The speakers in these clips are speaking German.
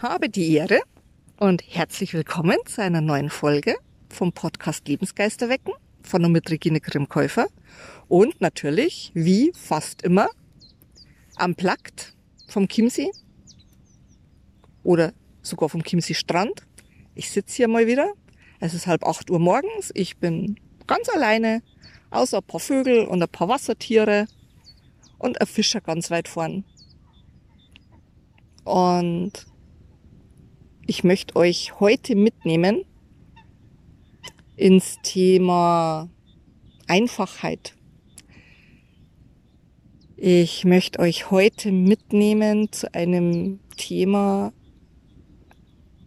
Habe die Ehre und herzlich willkommen zu einer neuen Folge vom Podcast Lebensgeister wecken von und mit Regine Grimmkäufer und natürlich, wie fast immer, am Plakt vom Chiemsee oder sogar vom Chiemsee Strand. Ich sitze hier mal wieder. Es ist halb acht Uhr morgens. Ich bin ganz alleine, außer ein paar Vögel und ein paar Wassertiere und ein Fischer ganz weit vorn. Und ich möchte euch heute mitnehmen ins Thema Einfachheit. Ich möchte euch heute mitnehmen zu einem Thema,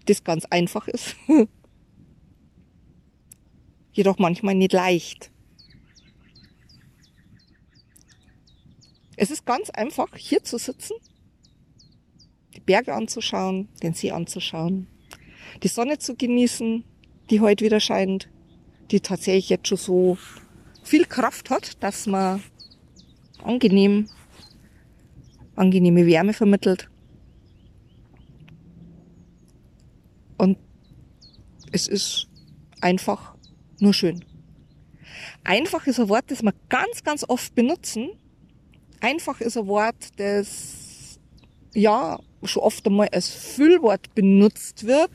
das ganz einfach ist, jedoch manchmal nicht leicht. Es ist ganz einfach, hier zu sitzen die Berge anzuschauen, den See anzuschauen, die Sonne zu genießen, die heute wieder scheint, die tatsächlich jetzt schon so viel Kraft hat, dass man angenehm, angenehme Wärme vermittelt. Und es ist einfach nur schön. Einfach ist ein Wort, das wir ganz, ganz oft benutzen. Einfach ist ein Wort, das ja schon oft einmal als Füllwort benutzt wird,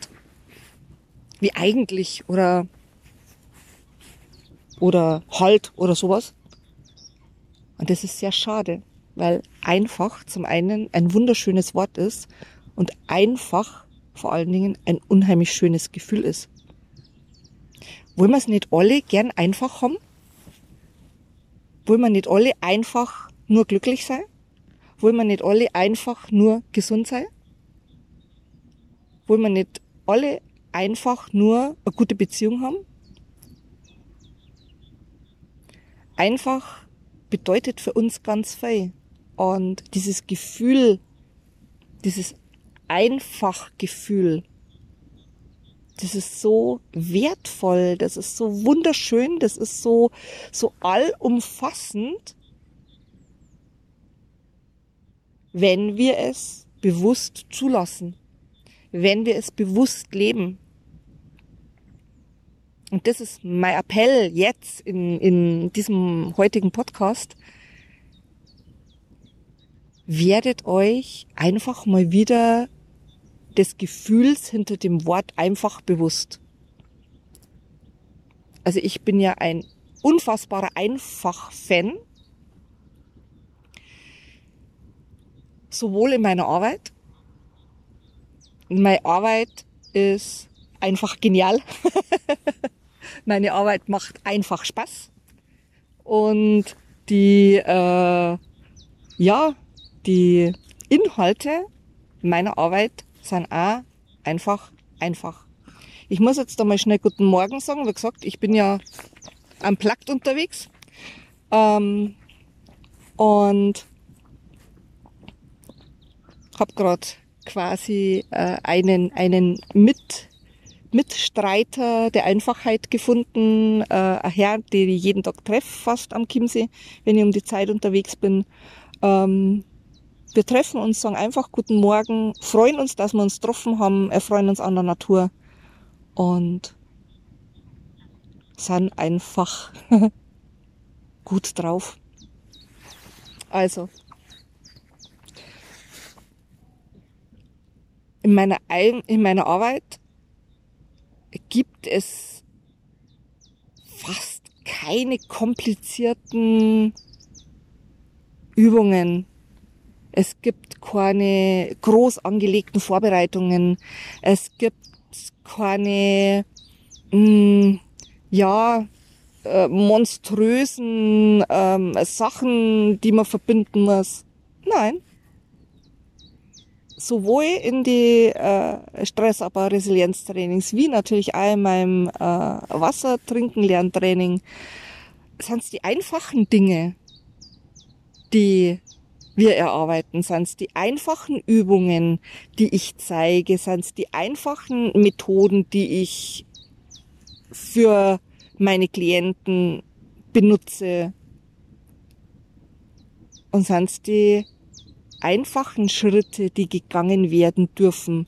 wie eigentlich oder, oder halt oder sowas. Und das ist sehr schade, weil einfach zum einen ein wunderschönes Wort ist und einfach vor allen Dingen ein unheimlich schönes Gefühl ist. Wollen wir es nicht alle gern einfach haben? Wollen wir nicht alle einfach nur glücklich sein? Wollen wir nicht alle einfach nur gesund sein? Wollen wir nicht alle einfach nur eine gute Beziehung haben? Einfach bedeutet für uns ganz viel. Und dieses Gefühl, dieses Einfachgefühl, das ist so wertvoll, das ist so wunderschön, das ist so, so allumfassend. Wenn wir es bewusst zulassen, wenn wir es bewusst leben. Und das ist mein Appell jetzt in, in diesem heutigen Podcast. Werdet euch einfach mal wieder des Gefühls hinter dem Wort einfach bewusst. Also ich bin ja ein unfassbarer Einfach-Fan sowohl in meiner Arbeit. Meine Arbeit ist einfach genial. Meine Arbeit macht einfach Spaß. Und die, äh, ja, die Inhalte meiner Arbeit sind auch einfach einfach. Ich muss jetzt da mal schnell guten Morgen sagen. Wie gesagt, ich bin ja am Plakt unterwegs. Ähm, und habe gerade quasi äh, einen, einen Mit, Mitstreiter der Einfachheit gefunden, äh, ein Herr, den ich jeden Tag treffe, fast am Chiemsee, wenn ich um die Zeit unterwegs bin. Ähm, wir treffen uns, sagen einfach Guten Morgen, freuen uns, dass wir uns getroffen haben, erfreuen uns an der Natur und sind einfach gut drauf. Also, in meiner, in meiner Arbeit gibt es fast keine komplizierten Übungen. Es gibt keine groß angelegten Vorbereitungen. Es gibt keine, mh, mm, ja, äh, monströsen ähm, Sachen, die man verbinden muss. Nein sowohl in die äh, Stressabbau Resilienztrainings wie natürlich auch in meinem äh, Wasser trinken Lerntraining sind es die einfachen Dinge, die wir erarbeiten, sind es die einfachen Übungen, die ich zeige, sind es die einfachen Methoden, die ich für meine Klienten benutze und sind es die einfachen Schritte, die gegangen werden dürfen,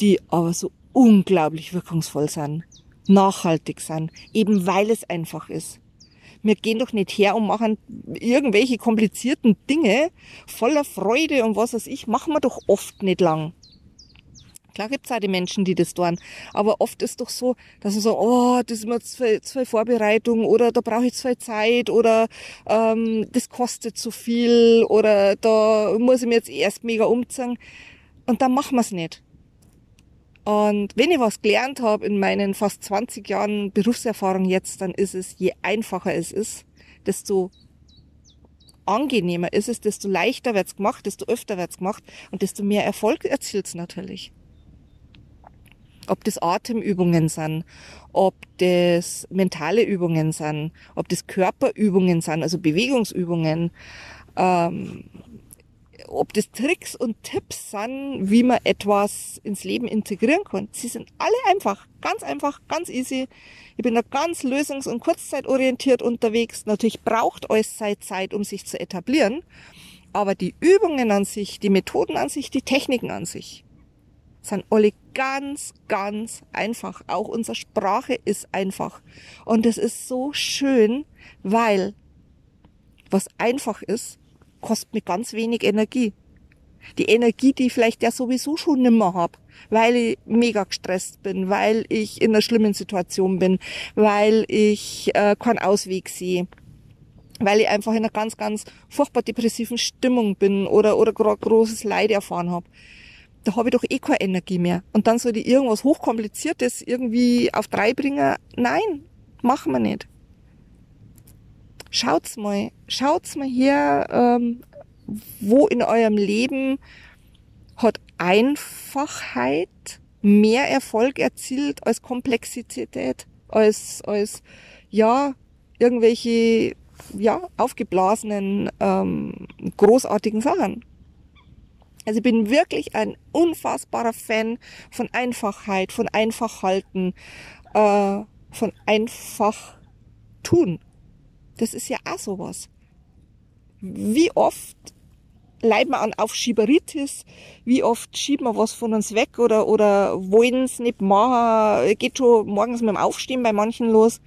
die aber so unglaublich wirkungsvoll sind, nachhaltig sind, eben weil es einfach ist. Wir gehen doch nicht her und machen irgendwelche komplizierten Dinge voller Freude und was weiß ich, machen wir doch oft nicht lang. Klar gibt's auch die Menschen, die das tun. Aber oft ist doch so, dass man so, oh, das ist mir zu viel, zu viel Vorbereitung oder da brauche ich zu viel Zeit oder ähm, das kostet zu viel oder da muss ich mir jetzt erst mega umziehen. Und dann machen wir's nicht. Und wenn ich was gelernt habe in meinen fast 20 Jahren Berufserfahrung jetzt, dann ist es, je einfacher es ist, desto angenehmer ist es, desto leichter wird's gemacht, desto öfter wird's gemacht und desto mehr Erfolg erzielt's natürlich. Ob das Atemübungen sind, ob das mentale Übungen sind, ob das Körperübungen sind, also Bewegungsübungen, ähm, ob das Tricks und Tipps sind, wie man etwas ins Leben integrieren kann. Sie sind alle einfach, ganz einfach, ganz easy. Ich bin da ganz lösungs- und kurzzeitorientiert unterwegs. Natürlich braucht alles Zeit, Zeit, um sich zu etablieren. Aber die Übungen an sich, die Methoden an sich, die Techniken an sich, sind alle ganz, ganz einfach. Auch unsere Sprache ist einfach. Und es ist so schön, weil was einfach ist, kostet mir ganz wenig Energie. Die Energie, die ich vielleicht ja sowieso schon nimmer hab, weil ich mega gestresst bin, weil ich in einer schlimmen Situation bin, weil ich äh, keinen Ausweg sehe, weil ich einfach in einer ganz, ganz furchtbar depressiven Stimmung bin oder, oder großes Leid erfahren habe. Da habe ich doch eh keine Energie mehr. Und dann soll ich irgendwas Hochkompliziertes irgendwie auf drei bringen. Nein, machen wir nicht schaut's mal, schaut's mal hier, ähm, wo in eurem Leben hat Einfachheit mehr Erfolg erzielt als Komplexität, als, als, ja, irgendwelche, ja, aufgeblasenen, ähm, großartigen Sachen. Also ich bin wirklich ein unfassbarer Fan von Einfachheit, von Einfachhalten, äh, von einfach tun. Das ist ja auch sowas. Wie oft leiden wir an Aufschieberitis, wie oft schieben wir was von uns weg oder, oder wollen es nicht machen, geht schon morgens mit dem Aufstehen bei manchen los.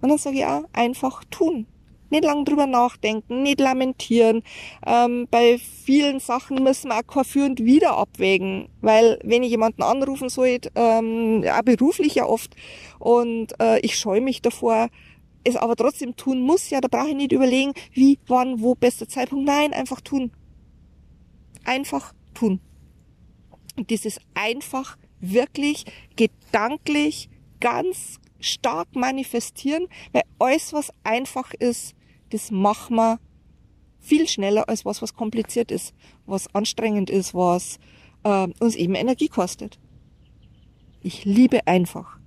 Und dann sage ich auch, einfach tun. Nicht lang drüber nachdenken, nicht lamentieren. Ähm, bei vielen Sachen müssen wir auch Für und Wider abwägen, weil wenn ich jemanden anrufen soll, ähm, auch beruflich ja oft, und äh, ich scheue mich davor, es aber trotzdem tun muss, ja, da brauche ich nicht überlegen, wie, wann, wo, bester Zeitpunkt. Nein, einfach tun. Einfach tun. Und dieses einfach wirklich gedanklich ganz stark manifestieren, weil alles, was einfach ist, das machen wir viel schneller als was, was kompliziert ist, was anstrengend ist, was äh, uns eben Energie kostet. Ich liebe einfach.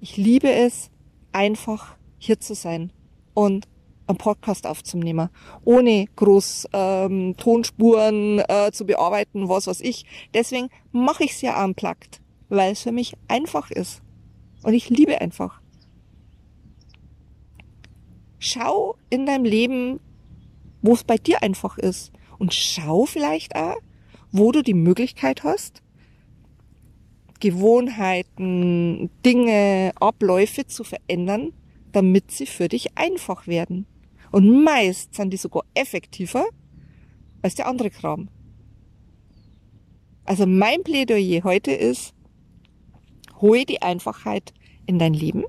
Ich liebe es, einfach hier zu sein und einen Podcast aufzunehmen, ohne groß ähm, Tonspuren äh, zu bearbeiten, was weiß ich. Deswegen mache ich es ja unplugged, weil es für mich einfach ist. Und ich liebe einfach. Schau in deinem Leben, wo es bei dir einfach ist. Und schau vielleicht auch, wo du die Möglichkeit hast, Gewohnheiten, Dinge, Abläufe zu verändern, damit sie für dich einfach werden. Und meist sind die sogar effektiver als der andere Kram. Also mein Plädoyer heute ist, hole die Einfachheit in dein Leben,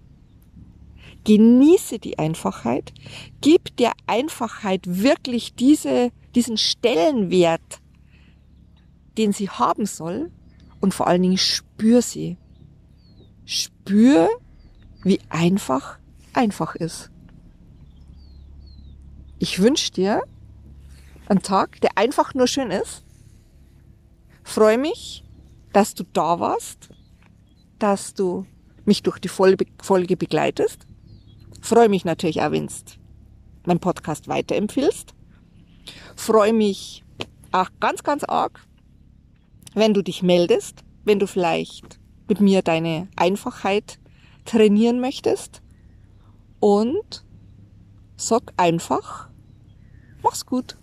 genieße die Einfachheit, gib der Einfachheit wirklich diese, diesen Stellenwert, den sie haben soll und vor allen Dingen spür sie. Spür, wie einfach einfach ist. Ich wünsche dir einen Tag, der einfach nur schön ist. Freue mich, dass du da warst, dass du mich durch die Folge begleitest. Freue mich natürlich auch, wenn du meinen Podcast weiterempfiehlst. Freue mich auch ganz, ganz arg, wenn du dich meldest, wenn du vielleicht mit mir deine Einfachheit trainieren möchtest und sag einfach, mach's gut.